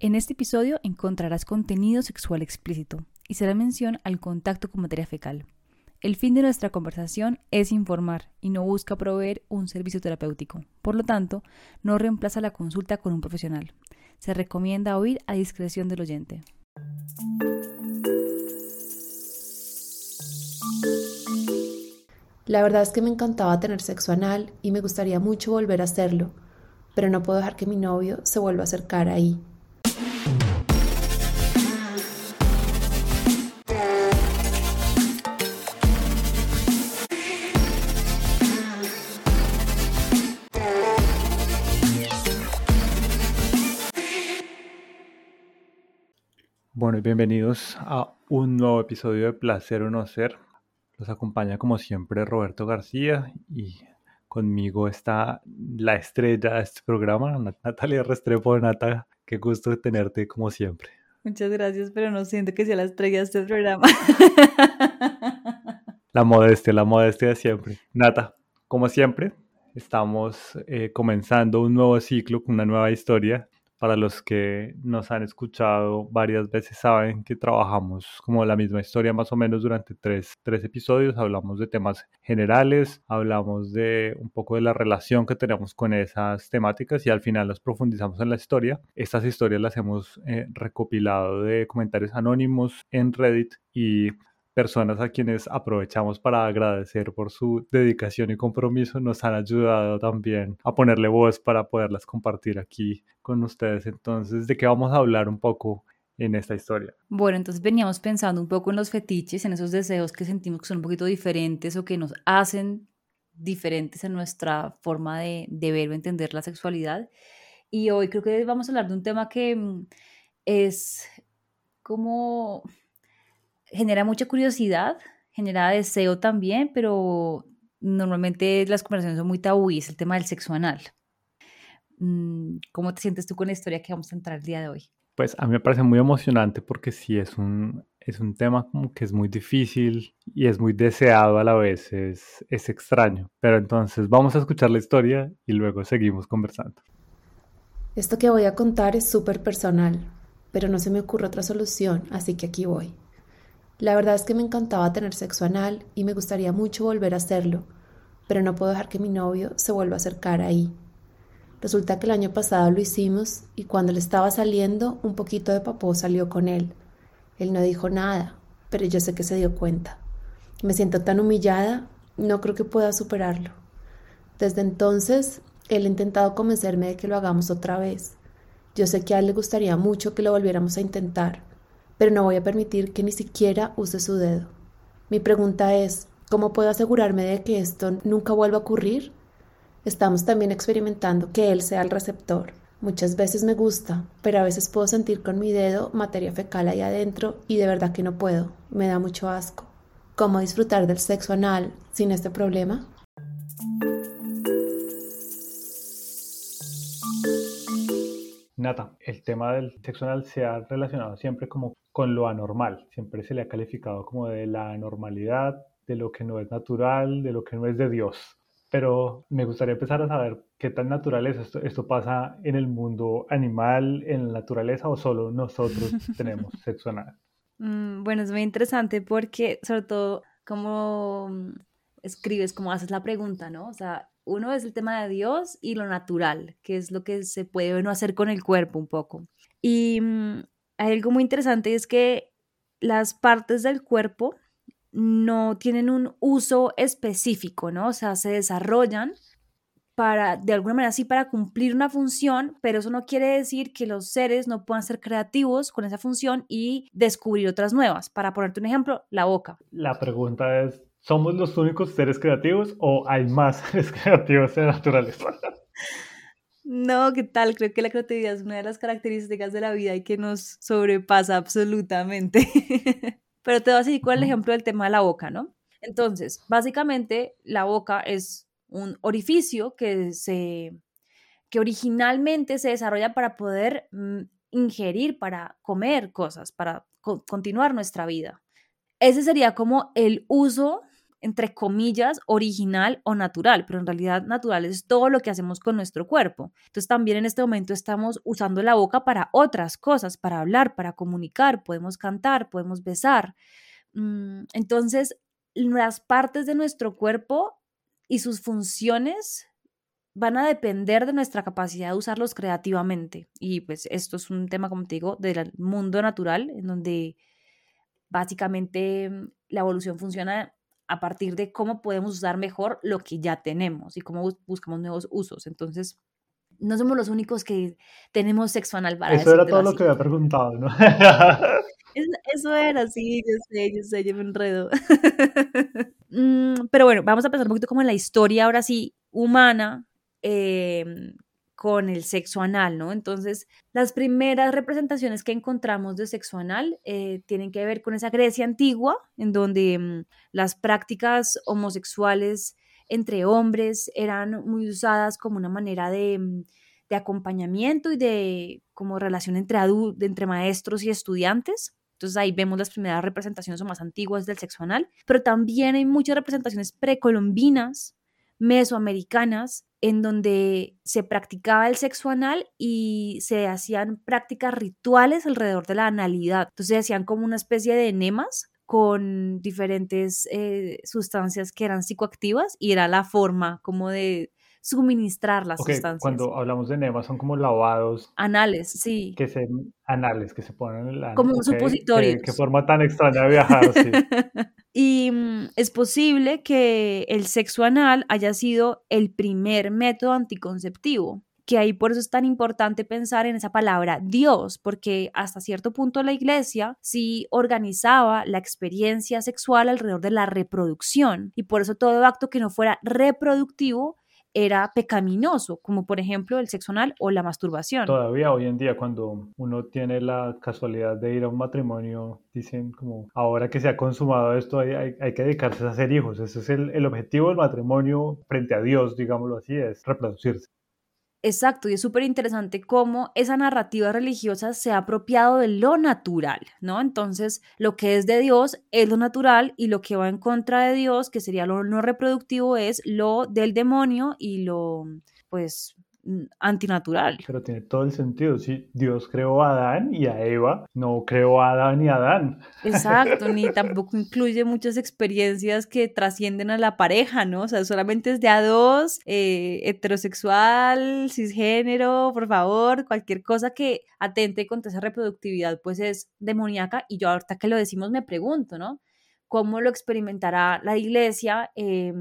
En este episodio encontrarás contenido sexual explícito y será mención al contacto con materia fecal. El fin de nuestra conversación es informar y no busca proveer un servicio terapéutico. Por lo tanto, no reemplaza la consulta con un profesional. Se recomienda oír a discreción del oyente. La verdad es que me encantaba tener sexo anal y me gustaría mucho volver a hacerlo, pero no puedo dejar que mi novio se vuelva a acercar ahí. Y bienvenidos a un nuevo episodio de Placer o No Ser. Los acompaña como siempre Roberto García y conmigo está la estrella de este programa, Natalia Restrepo. Nata, qué gusto tenerte como siempre. Muchas gracias, pero no siento que sea la estrella de este programa. La modestia, la modestia de siempre. Nata, como siempre, estamos eh, comenzando un nuevo ciclo con una nueva historia para los que nos han escuchado varias veces saben que trabajamos como la misma historia más o menos durante tres, tres, episodios. Hablamos de temas generales, hablamos de un poco de la relación que tenemos con esas temáticas y al final las profundizamos en la historia. Estas historias las hemos eh, recopilado de comentarios anónimos en Reddit y personas a quienes aprovechamos para agradecer por su dedicación y compromiso nos han ayudado también a ponerle voz para poderlas compartir aquí con ustedes. Entonces, ¿de qué vamos a hablar un poco en esta historia? Bueno, entonces veníamos pensando un poco en los fetiches, en esos deseos que sentimos que son un poquito diferentes o que nos hacen diferentes en nuestra forma de, de ver o entender la sexualidad. Y hoy creo que vamos a hablar de un tema que mm, es como genera mucha curiosidad, genera deseo también, pero normalmente las conversaciones son muy tabúes, el tema del sexo anal. Mm, ¿Cómo te sientes tú con la historia que vamos a entrar el día de hoy? Pues a mí me parece muy emocionante porque sí es un, es un tema como que es muy difícil y es muy deseado a la vez, es, es extraño. Pero entonces vamos a escuchar la historia y luego seguimos conversando. Esto que voy a contar es súper personal, pero no se me ocurre otra solución, así que aquí voy. La verdad es que me encantaba tener sexo anal y me gustaría mucho volver a hacerlo, pero no puedo dejar que mi novio se vuelva a acercar ahí. Resulta que el año pasado lo hicimos y cuando le estaba saliendo un poquito de papó salió con él. Él no dijo nada, pero yo sé que se dio cuenta. Me siento tan humillada, no creo que pueda superarlo. Desde entonces, él ha intentado convencerme de que lo hagamos otra vez. Yo sé que a él le gustaría mucho que lo volviéramos a intentar, pero no voy a permitir que ni siquiera use su dedo. Mi pregunta es, ¿cómo puedo asegurarme de que esto nunca vuelva a ocurrir? Estamos también experimentando que él sea el receptor. Muchas veces me gusta, pero a veces puedo sentir con mi dedo materia fecal ahí adentro y de verdad que no puedo. Me da mucho asco. ¿Cómo disfrutar del sexo anal sin este problema? Nata, el tema del sexo anal se ha relacionado siempre como con lo anormal. Siempre se le ha calificado como de la anormalidad, de lo que no es natural, de lo que no es de Dios. Pero me gustaría empezar a saber qué tan natural es esto. ¿Esto pasa en el mundo animal, en la naturaleza o solo nosotros tenemos sexo anal? Mm, bueno, es muy interesante porque sobre todo como escribes, como haces la pregunta, ¿no? O sea, uno es el tema de Dios y lo natural, que es lo que se puede o no hacer con el cuerpo un poco. Y mm, hay algo muy interesante es que las partes del cuerpo no tienen un uso específico, ¿no? O sea, se desarrollan para, de alguna manera sí, para cumplir una función, pero eso no quiere decir que los seres no puedan ser creativos con esa función y descubrir otras nuevas. Para ponerte un ejemplo, la boca. La pregunta es, ¿somos los únicos seres creativos o hay más seres creativos en la naturaleza? No, ¿qué tal? Creo que la creatividad es una de las características de la vida y que nos sobrepasa absolutamente. Pero te voy a cuál es el ejemplo del tema de la boca, ¿no? Entonces, básicamente, la boca es un orificio que se que originalmente se desarrolla para poder mm, ingerir, para comer cosas, para continuar nuestra vida. Ese sería como el uso entre comillas, original o natural, pero en realidad natural es todo lo que hacemos con nuestro cuerpo. Entonces también en este momento estamos usando la boca para otras cosas, para hablar, para comunicar, podemos cantar, podemos besar. Mm, entonces, las partes de nuestro cuerpo y sus funciones van a depender de nuestra capacidad de usarlos creativamente. Y pues esto es un tema, como te digo, del mundo natural, en donde básicamente mm, la evolución funciona a partir de cómo podemos usar mejor lo que ya tenemos y cómo buscamos nuevos usos. Entonces, no somos los únicos que tenemos sexo anal para Eso era todo lo que había preguntado, ¿no? Eso era, sí, yo sé, yo sé, yo me enredo. Mm, pero bueno, vamos a pensar un poquito como en la historia ahora sí humana em, con el sexo anal, ¿no? Entonces, las primeras representaciones que encontramos de sexo anal eh, tienen que ver con esa Grecia antigua, en donde mm, las prácticas homosexuales entre hombres eran muy usadas como una manera de, mm, de acompañamiento y de como relación entre, entre maestros y estudiantes. Entonces ahí vemos las primeras representaciones o más antiguas del sexo anal, pero también hay muchas representaciones precolombinas, mesoamericanas, en donde se practicaba el sexo anal y se hacían prácticas rituales alrededor de la analidad. Entonces se hacían como una especie de enemas con diferentes eh, sustancias que eran psicoactivas y era la forma como de suministrar las sustancias. Cuando hablamos de enemas son como lavados. Anales, sí. Que se, anales que se ponen en la Como un supositorio. Qué, forma tan extraña de viajar, sí. y mm, es posible que el sexo anal haya sido el primer método anticonceptivo que ahí por eso es tan importante pensar en esa palabra Dios, porque hasta cierto punto la iglesia sí organizaba la experiencia sexual alrededor de la reproducción y por eso todo acto que no fuera reproductivo era pecaminoso, como por ejemplo el sexo anal o la masturbación. Todavía hoy en día cuando uno tiene la casualidad de ir a un matrimonio, dicen como, ahora que se ha consumado esto hay, hay, que dedicarse a hacer hijos. Ese es el, el objetivo del matrimonio frente a Dios, digámoslo así, es reproducirse. Exacto, y es súper interesante cómo esa narrativa religiosa se ha apropiado de lo natural, ¿no? Entonces, lo que es de Dios es lo natural y lo que va en contra de Dios, que sería lo no reproductivo, es lo del demonio y lo, pues, antinatural. Pero tiene todo el sentido. Si Dios creó a Adán y a Eva, no creó a Adán y a Adán. Exacto, ni tampoco incluye muchas experiencias que trascienden a la pareja, ¿no? O sea, solamente es de a dos, eh, heterosexual, cisgénero, por favor, cualquier cosa que atente contra esa reproductividad, pues es demoníaca. Y yo ahorita que lo decimos me pregunto, ¿no? ¿Cómo lo experimentará la iglesia? Eh,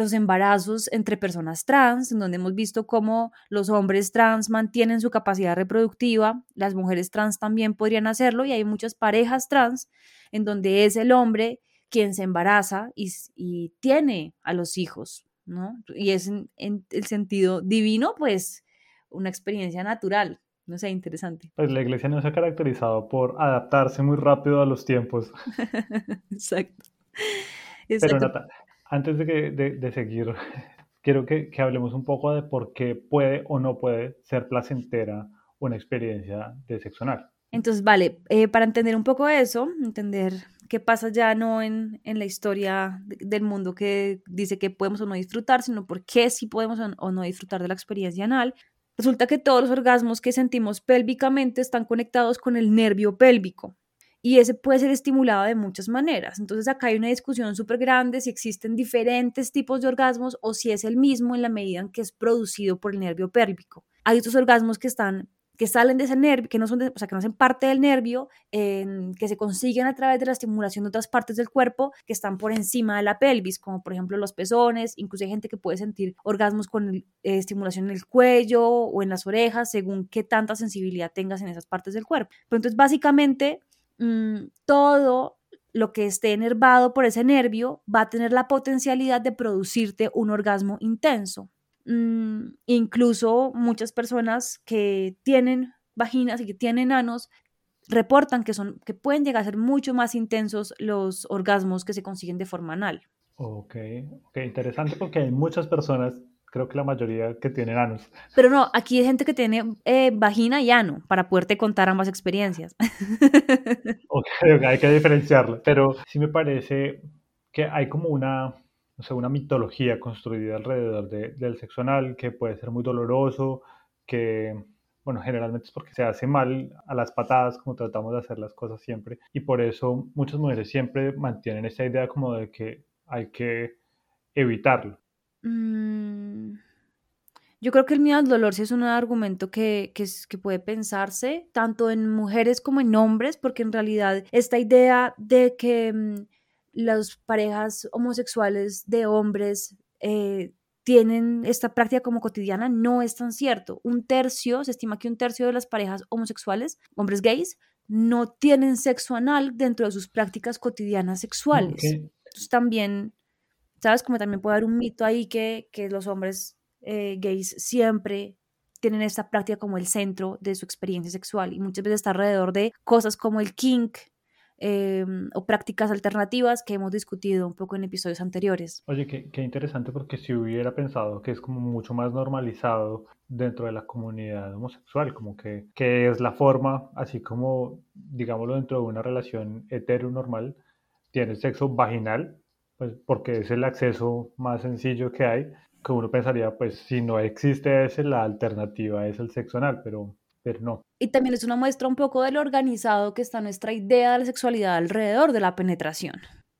los embarazos entre personas trans, en donde hemos visto cómo los hombres trans mantienen su capacidad reproductiva, las mujeres trans también podrían hacerlo y hay muchas parejas trans en donde es el hombre quien se embaraza y, tiene a los hijos, ¿no? Y es en, en, el sentido divino, pues una experiencia natural, no sé, interesante. Pues la iglesia no se ha caracterizado por adaptarse muy rápido a los tiempos. Exacto. Exacto. Pero antes de, de, seguir, quiero que, que, hablemos un poco de por qué puede o no puede ser placentera una experiencia de sexo anal. Entonces, vale, eh, para entender un poco eso, entender qué pasa ya no en, en la historia del mundo que dice que podemos o no disfrutar, sino por qué sí podemos o no disfrutar de la experiencia anal, resulta que todos los orgasmos que sentimos pélvicamente están conectados con el nervio pélvico y ese puede ser estimulado de muchas maneras. Entonces acá hay una discusión súper grande si existen diferentes tipos de orgasmos o si es el mismo en la medida en que es producido por el nervio pélvico. Hay otros orgasmos que están que salen de ese nervio, que no son, o sea, que no hacen parte del nervio, que se consiguen a través de la estimulación de otras partes del cuerpo que están por encima de la pelvis, como por ejemplo los pezones, incluso hay gente que puede sentir orgasmos con eh, estimulación en el cuello o en las orejas, según qué tanta sensibilidad tengas en esas partes del cuerpo. Pero entonces, básicamente, Mm, todo lo que esté enervado por ese nervio va a tener la potencialidad de producirte un orgasmo intenso. Mm, incluso muchas personas que tienen vaginas y que tienen anos reportan que, son, que pueden llegar a ser mucho más intensos los orgasmos que se consiguen de forma anal. Ok, ok, interesante porque hay muchas personas creo que la mayoría que tienen anos. Pero no, aquí hay gente que tiene eh, vagina y ano para poderte contar ambas experiencias. ok, hay que diferenciarlo. Pero sí me parece que hay como una, no sé, una mitología construida alrededor del sexo anal que puede ser muy doloroso, que, bueno, generalmente es porque se hace mal a las patadas, como tratamos de hacer las cosas siempre, y por eso muchas mujeres siempre mantienen esta idea como de que hay que evitarlo. Mm, yo creo que el miedo al dolor sí es un argumento que, que, que, puede pensarse tanto en mujeres como en hombres, porque en realidad esta idea de que mm, las parejas homosexuales de hombres eh, tienen esta práctica como cotidiana no es tan cierto. Un tercio, se estima que un tercio de las parejas homosexuales, hombres gays, no tienen sexo anal dentro de sus prácticas cotidianas sexuales. Entonces también, ¿sabes? Como también puede haber un mito ahí que, que los hombres eh, gays siempre tienen esta práctica como el centro de su experiencia sexual y muchas veces está alrededor de cosas como el kink, Em, o prácticas alternativas que hemos discutido un poco en episodios anteriores. Oye, qué, interesante porque si hubiera pensado que es como mucho más normalizado dentro de la comunidad homosexual, como que, que es la forma, así como, digámoslo, dentro de una relación heteronormal, tiene sexo vaginal, pues porque es el acceso más sencillo que hay, que uno pensaría, pues si no existe ese, la alternativa es el sexo anal, pero pero no. Y también es una muestra un poco de lo organizado que está nuestra idea de la sexualidad alrededor de la penetración,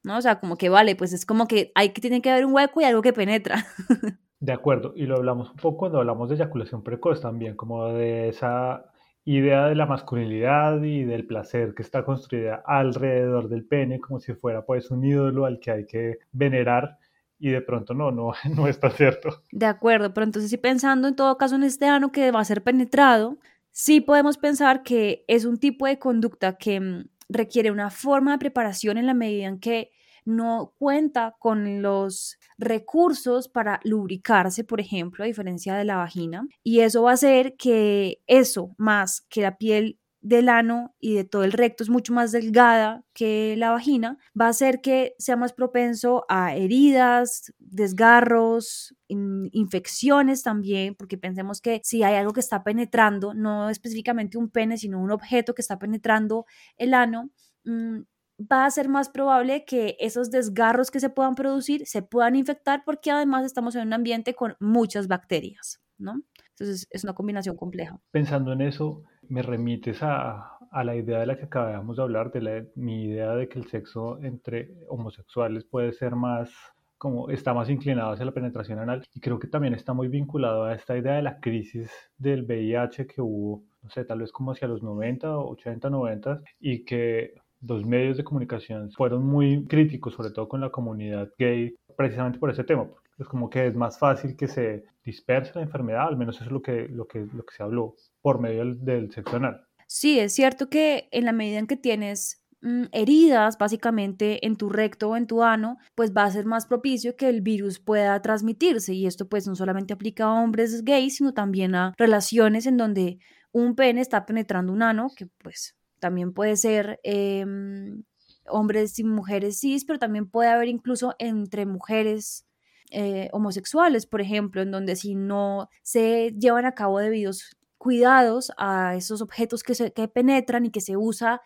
¿no? O sea, como que vale, pues es como que hay que tiene que haber un hueco y algo que penetra. De acuerdo, y lo hablamos un poco cuando hablamos de eyaculación precoz también, como de esa idea de la masculinidad y del placer que está construida alrededor del pene, como si fuera pues un ídolo al que hay que venerar y de pronto no, no, no está cierto. De acuerdo, pero entonces sí pensando en todo caso en este ano que va a ser penetrado, sí podemos pensar que es un tipo de conducta que mm, requiere una forma de preparación en la medida en que no cuenta con los recursos para lubricarse, por ejemplo, a diferencia de la vagina. Y eso va a hacer que eso, más que la piel del ano y de todo el recto es mucho más delgada que la vagina, va a hacer que sea más propenso a heridas, desgarros, infecciones también, porque pensemos que si hay algo que está penetrando, no específicamente un pene, sino un objeto que está penetrando el ano, mm, va a ser más probable que esos desgarros que se puedan producir se puedan infectar porque además estamos en un ambiente con muchas bacterias, ¿no? Entonces es una combinación compleja. Pensando en eso, me remites a, a la idea de la que acabamos de hablar, de mi idea de que el sexo entre homosexuales puede ser más como está más inclinado hacia la penetración anal y creo que también está muy vinculado a esta idea de la crisis del VIH que hubo, no sé, tal vez como hacia los 90, 80, 90 y que los medios de comunicación fueron muy críticos, sobre todo con la comunidad gay, precisamente por ese tema, es como que es más fácil que se disperse la enfermedad, al menos eso es lo que, lo que, lo que se habló por medio del, del sexo anal. Sí, es cierto que en la medida en que tienes mm, heridas básicamente en tu recto o en tu ano, pues va a ser más propicio que el virus pueda transmitirse y esto pues no solamente aplica a hombres gays, sino también a relaciones en donde un pene está penetrando un ano, que pues también puede ser em, hombres y mujeres cis, pero también puede haber incluso entre mujeres eh, homosexuales, por ejemplo, en donde si no se llevan a cabo debidos cuidados a esos objetos que, se, que penetran y que se usa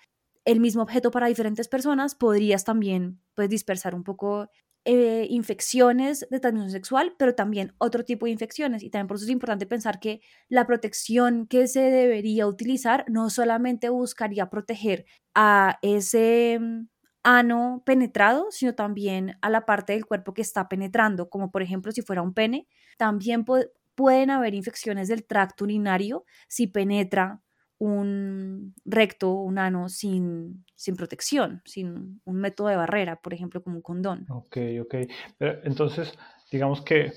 el mismo objeto para diferentes personas, podrías también pues, dispersar un poco eh, infecciones de transmisión sexual, pero también otro tipo de infecciones. Y también por eso es importante pensar que la protección que se debería utilizar no solamente buscaría proteger a ese mm, ano penetrado, sino también a la parte del cuerpo que está penetrando, como por ejemplo si fuera un pene. También pueden haber infecciones del tracto urinario si penetra un recto, un ano sin, sin protección, sin un método de barrera, por ejemplo, como un condón. Ok, ok. Entonces, digamos que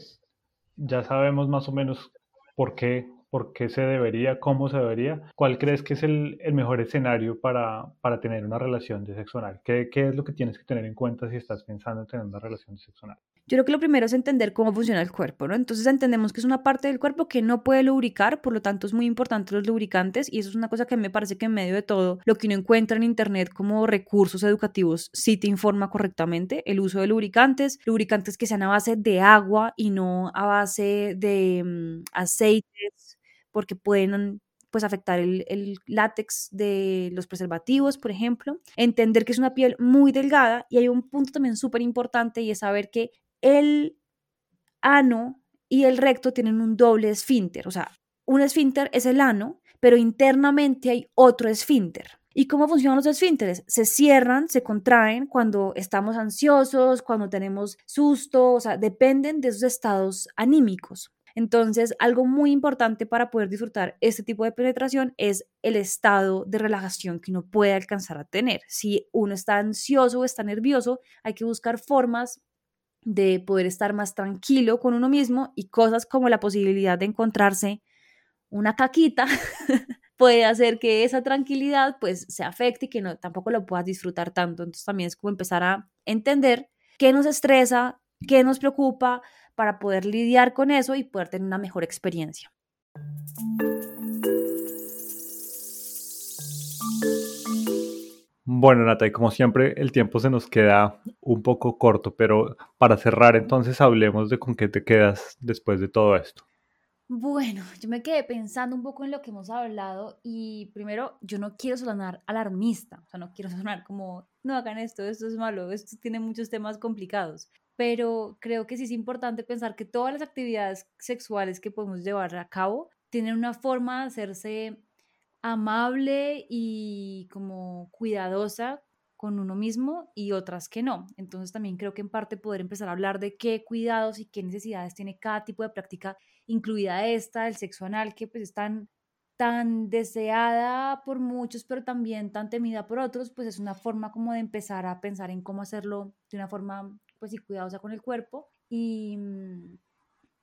ya sabemos más o menos por qué por qué se debería, cómo se debería. ¿Cuál crees que es el, mejor escenario para, para, tener una relación de sexo? ¿Qué, ¿Qué, es lo que tienes que tener en cuenta si estás pensando en tener una relación de sexo? Yo creo que lo primero es entender cómo funciona el cuerpo, ¿no? Entonces entendemos que es una parte del cuerpo que no puede lubricar, por lo tanto es muy importante los lubricantes y eso es una cosa que me parece que en medio de todo lo que uno encuentra en internet como recursos educativos sí te informa correctamente el uso de lubricantes, lubricantes que sean a base de agua y no a base de mm, aceites porque pueden pues afectar el, el, látex de los preservativos, por ejemplo. Entender que es una piel muy delgada y hay un punto también súper importante y es saber que el ano y el recto tienen un doble esfínter, o sea, un esfínter es el ano, pero internamente hay otro esfínter. ¿Y cómo funcionan los esfínteres? Se cierran, se contraen cuando estamos ansiosos, cuando tenemos susto, o sea, dependen de esos estados anímicos. Entonces, algo muy importante para poder disfrutar este tipo de penetración es el estado de relajación que uno puede alcanzar a tener. Si uno está ansioso o está nervioso, hay que buscar formas de poder estar más tranquilo con uno mismo y cosas como la posibilidad de encontrarse una caquita puede hacer que esa tranquilidad pues se afecte y que no, tampoco lo puedas disfrutar tanto. Entonces también es como empezar a entender qué nos estresa, qué nos preocupa para poder lidiar con eso y poder tener una mejor experiencia. Bueno, Nata, y como siempre, el tiempo se nos queda un poco corto, pero para cerrar, entonces hablemos de con qué te quedas después de todo esto. Bueno, yo me quedé pensando un poco en lo que hemos hablado y primero, yo no quiero sonar alarmista, o sea, no quiero sonar como, no hagan esto, esto es malo, esto tiene muchos temas complicados, pero creo que sí es importante pensar que todas las actividades sexuales que podemos llevar a cabo tienen una forma de hacerse amable y como cuidadosa con uno mismo y otras que no. Entonces también creo que en parte poder empezar a hablar de qué cuidados y qué necesidades tiene cada tipo de práctica, incluida esta, el sexo anal, que pues es tan, tan deseada por muchos, pero también tan temida por otros, pues es una forma como de empezar a pensar en cómo hacerlo de una forma pues y cuidadosa con el cuerpo. Y mm,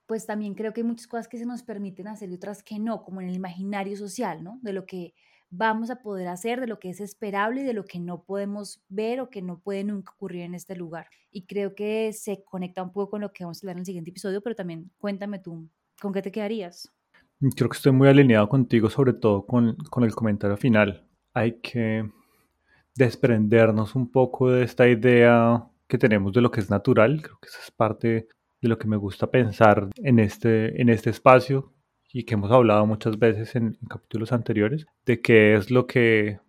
pues también creo que hay muchas cosas que se nos permiten hacer y otras que no, como en el imaginario social, ¿no? De lo que vamos a poder hacer, de lo que es esperable y de lo que no podemos ver o que no puede nunca ocurrir en este lugar. Y creo que se conecta un poco con lo que vamos a hablar en el siguiente episodio, pero también cuéntame tú, ¿con qué te quedarías? Creo que estoy muy alineado contigo, sobre todo con, con el comentario final. Hay que desprendernos un poco de esta idea que tenemos de lo que es natural. Creo que esa es parte de lo que me gusta pensar en este, en este espacio y que hemos hablado muchas veces en, capítulos anteriores, de qué es lo que,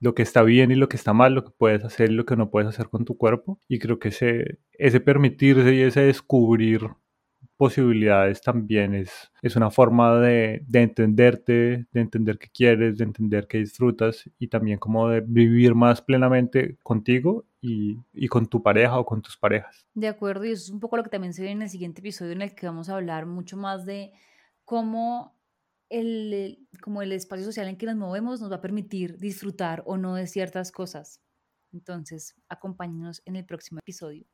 lo que está bien y lo que está mal, lo que puedes hacer y lo que no puedes hacer con tu cuerpo. Y creo que ese, ese permitirse y ese descubrir posibilidades también es, es una forma de, de, entenderte, de entender qué quieres, de entender qué disfrutas y también como de vivir más plenamente contigo y, y, con tu pareja o con tus parejas. De acuerdo, y eso es un poco lo que también se ve en el siguiente episodio en el que vamos a hablar mucho más de cómo el, como el espacio social en que nos movemos nos va a permitir disfrutar o no de ciertas cosas. Entonces, acompáñenos en el próximo episodio.